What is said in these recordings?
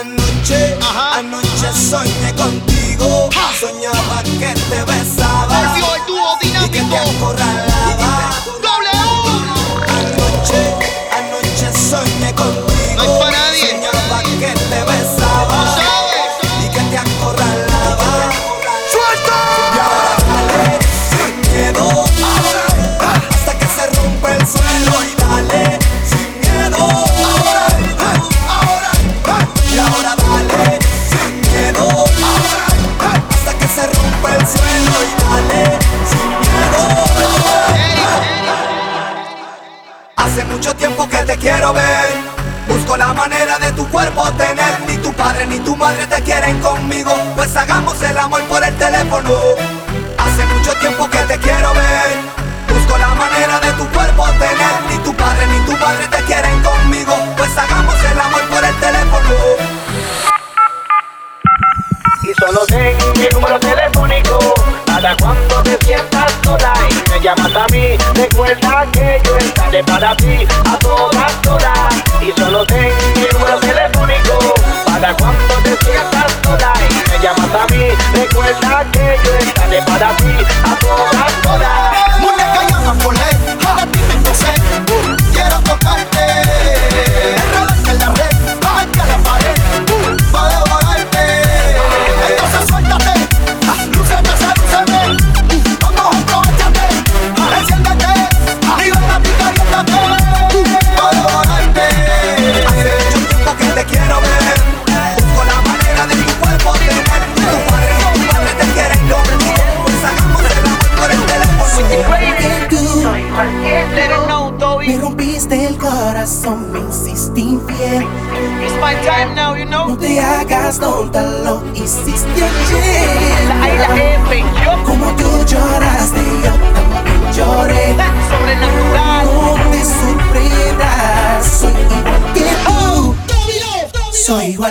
Anoche, Ajá. anoche soñé contigo. Soñaba que te besaba. Volvió el dúo dinámico. Y que te Hace mucho tiempo que te quiero ver. Busco la manera de tu cuerpo tener. Ni tu padre ni tu madre te quieren conmigo. Pues hagamos el amor por el teléfono. Hace mucho tiempo que te quiero ver. Busco la manera de tu cuerpo tener. Ni tu padre ni tu madre te quieren conmigo. Pues hagamos el amor por el teléfono. Y solo sé mi número telefónico. Para cuando te sientas sola y me llamas a mí, recuerda que yo estaré para ti a todas horas. Y solo ten mi número telefónico. Para cuando te sientas sola y me llamas a mí, recuerda que yo estaré para ti a todas horas.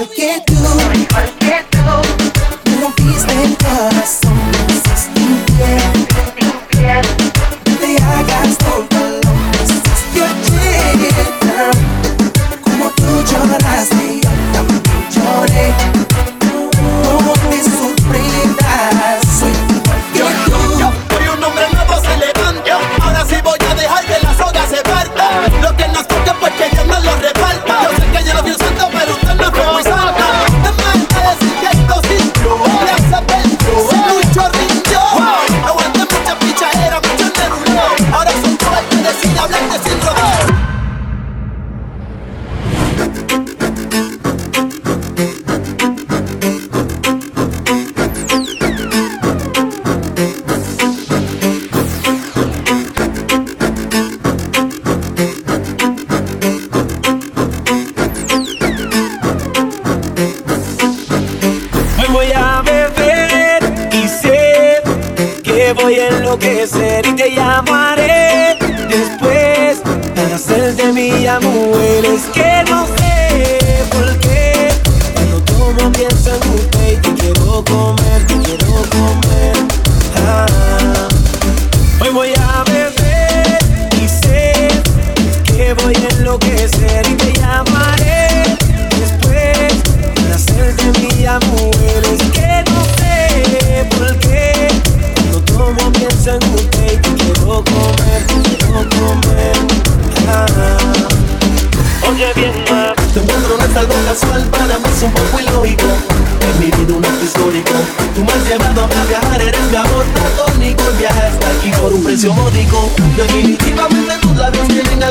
like it.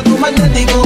tu magnético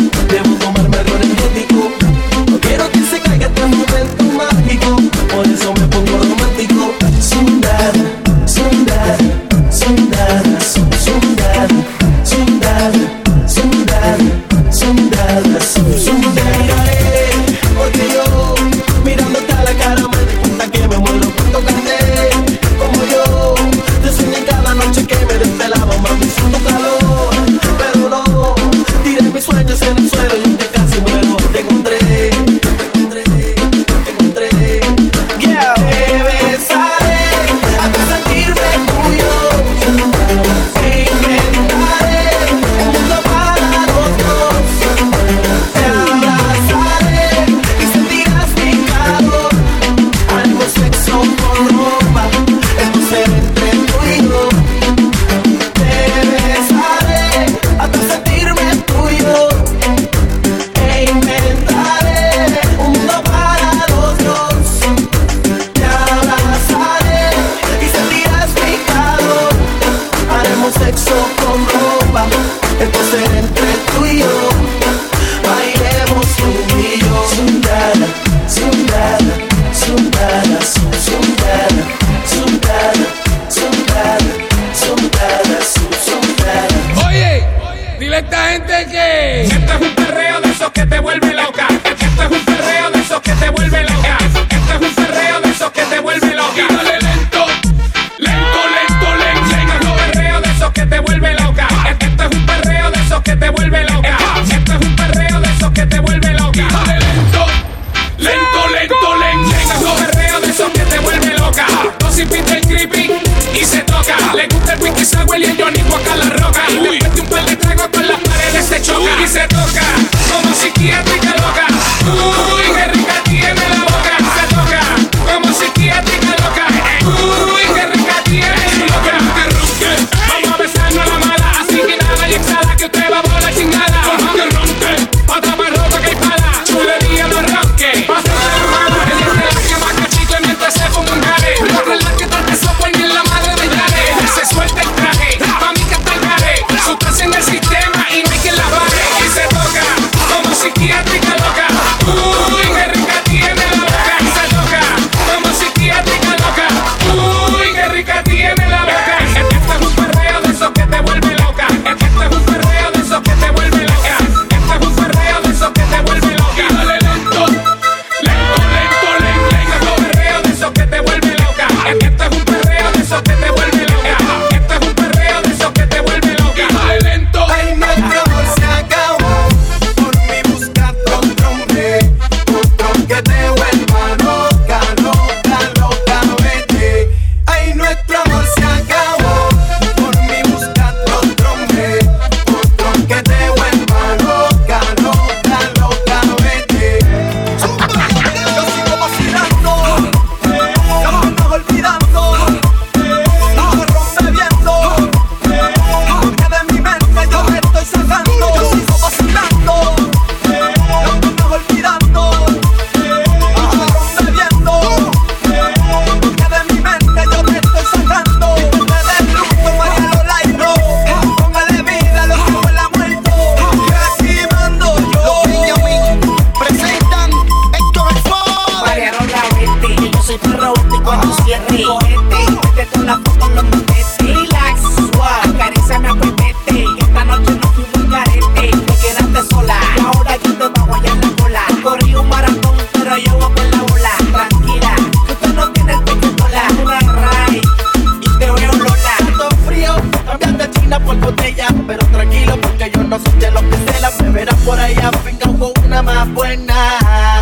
pero tranquilo porque yo no soy de los que se las me verás por allá, fincao con una más buena.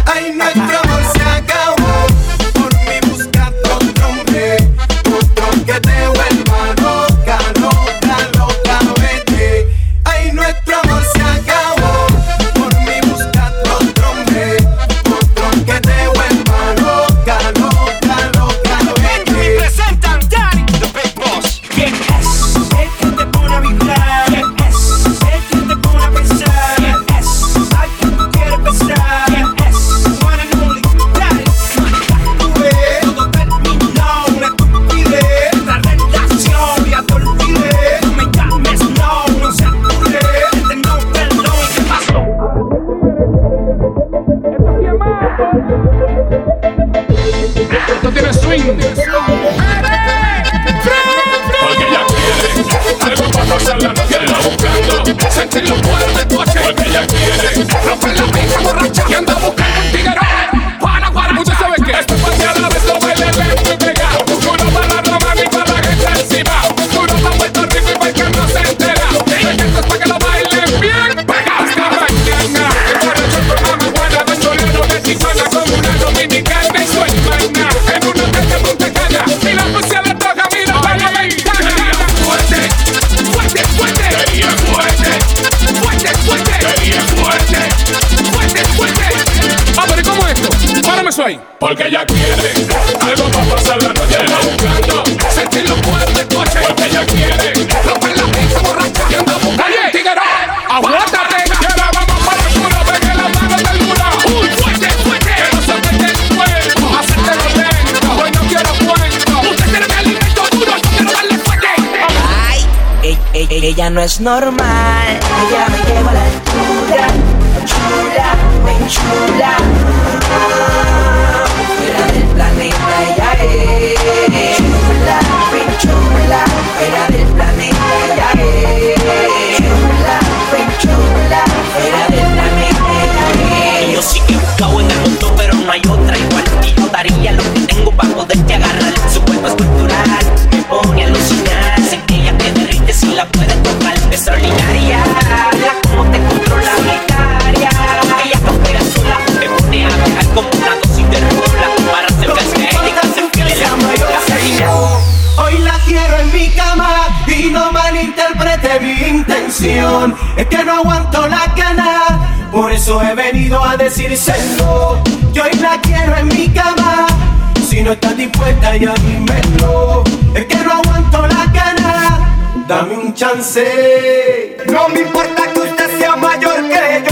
Ay, nuestro amor no es normal. Ella me lleva a la altura, chula, me chula. Por eso he venido a decírselo. Yo hoy la quiero en mi cama. Si no estás dispuesta, ya dímelo. Es que no aguanto la gana. Dame un chance. No me importa que usted sea mayor que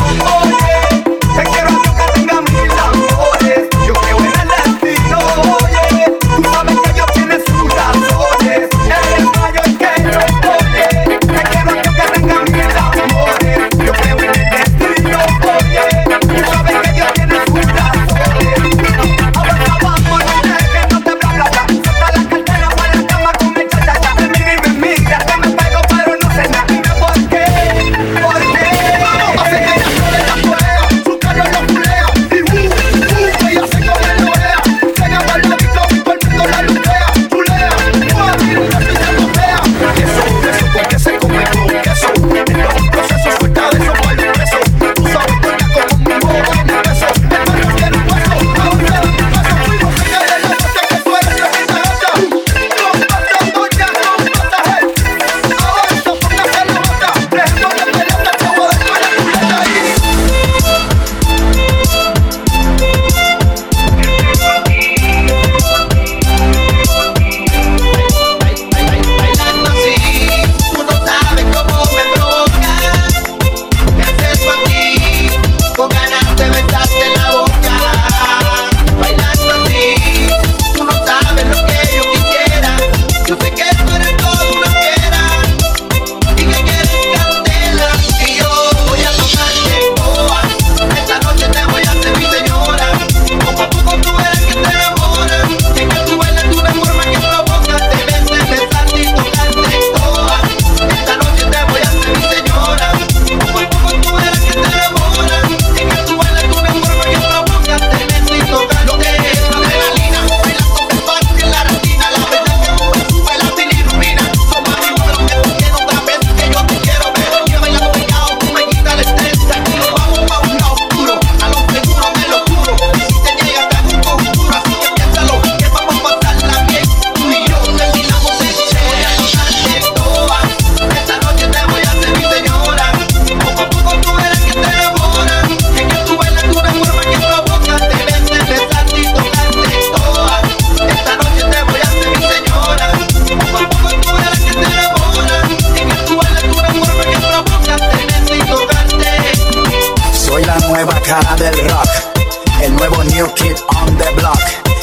New Kid on the Block.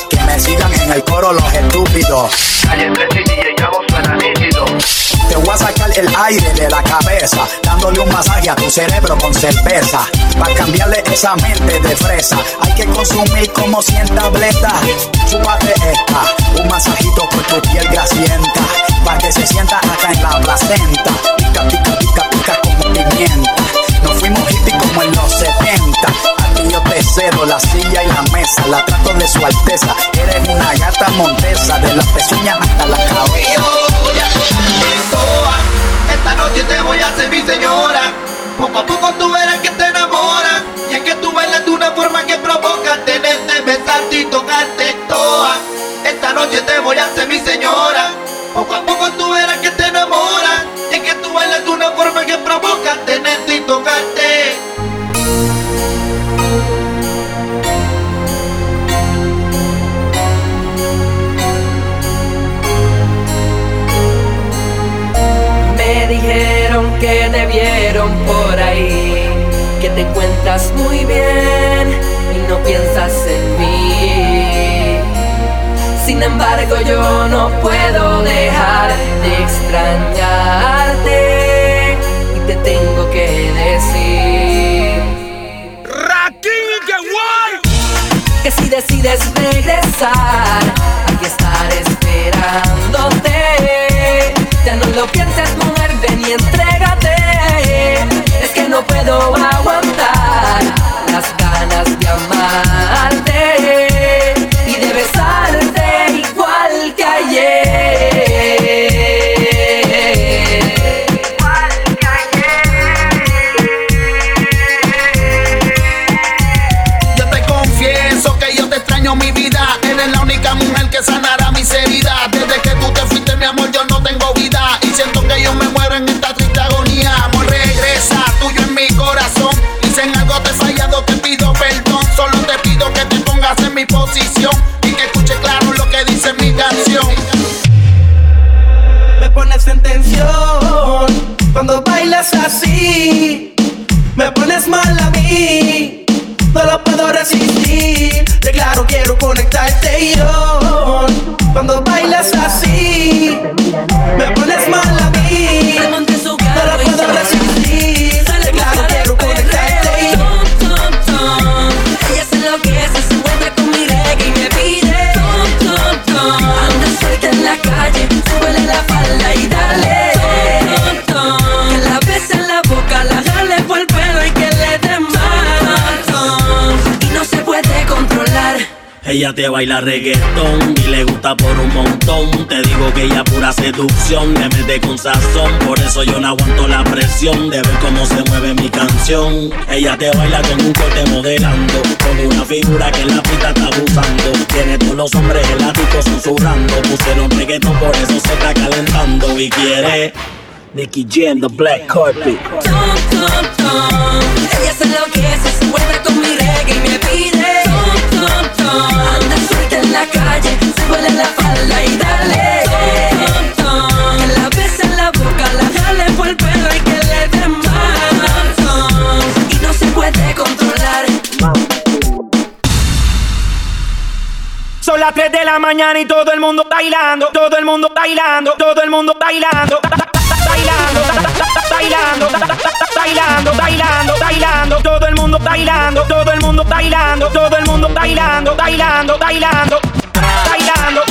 Que me sigan en el coro los estúpidos. Calle 13 y DJ Gabo suena nítido. Te voy a sacar el aire de la cabeza, dándole un masaje a tu cerebro con cerveza. Para cambiarle esa mente de fresa, hay que consumir como 100 tabletas. Chúpate esta, un masajito por tu piel grasienta. Para que se sienta acá en la placenta. Pica, pica, pica, pica como pimienta. Nos fuimos hippie como en los 70. Aquí yo te cedo la silla y la mesa. La trato de su alteza. Eres una gata montesa, de las pezuñas hasta la cabeza. Esta noche te voy a hacer mi señora. Poco a poco tú verás que te enamoras. Ella te baila reggaetón y le gusta por un montón. Te digo que ella pura seducción, le mete con sazón. Por eso yo no aguanto la presión de ver cómo se mueve mi canción. Ella te baila con un corte modelando, con una figura que la pista está abusando. Tiene todos los hombres eláticos susurrando. Pusieron reggaetón, por eso se está calentando y quiere. Nicky Jam, the black carpet. Tom, tom, tom. Ella se enloquece, se encuentra con mi reggae y me pide la mañana y todo el mundo bailando, todo el mundo bailando, todo el mundo bailando, bailando, bailando, bailando, bailando, bailando, todo el mundo bailando, todo el mundo bailando, todo el mundo bailando, bailando, bailando, bailando,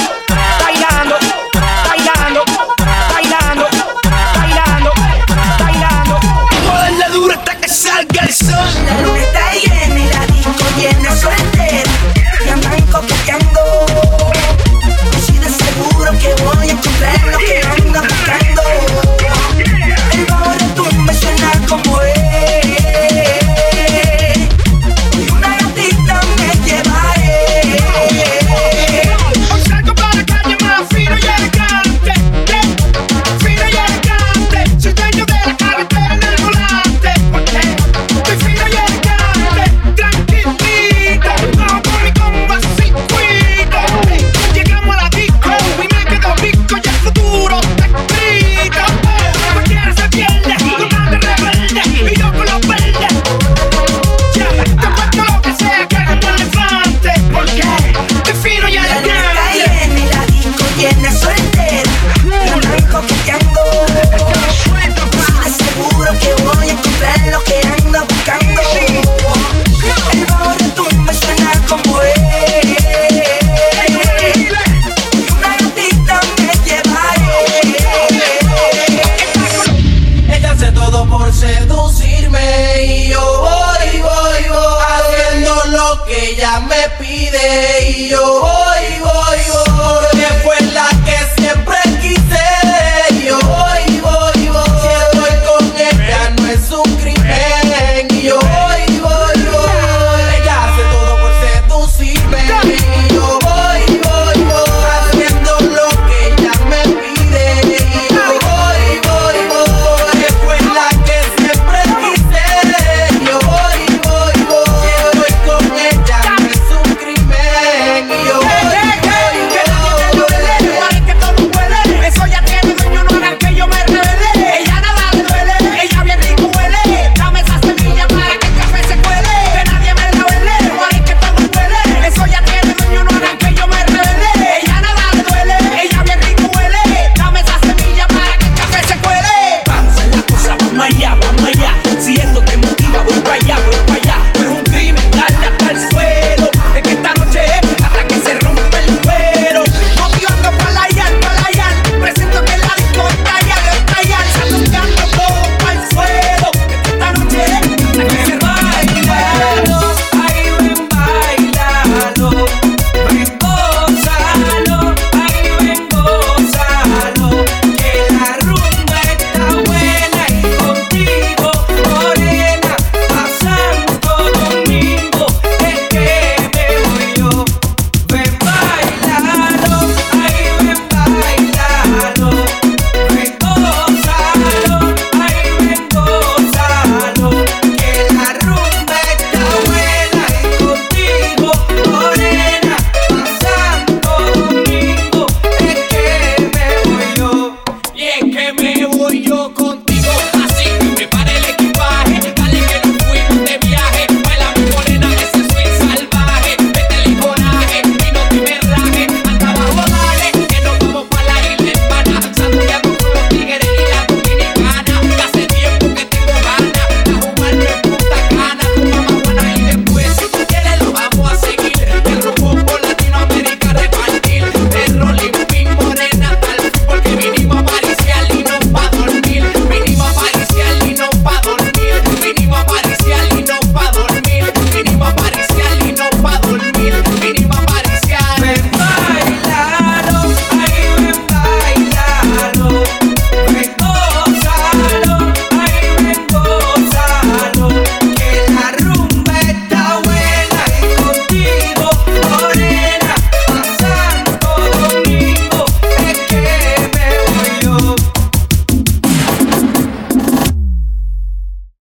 bailando, bailando, bailando, bailando, bailando. Ponle duro hasta que salga el sol. La luna está llena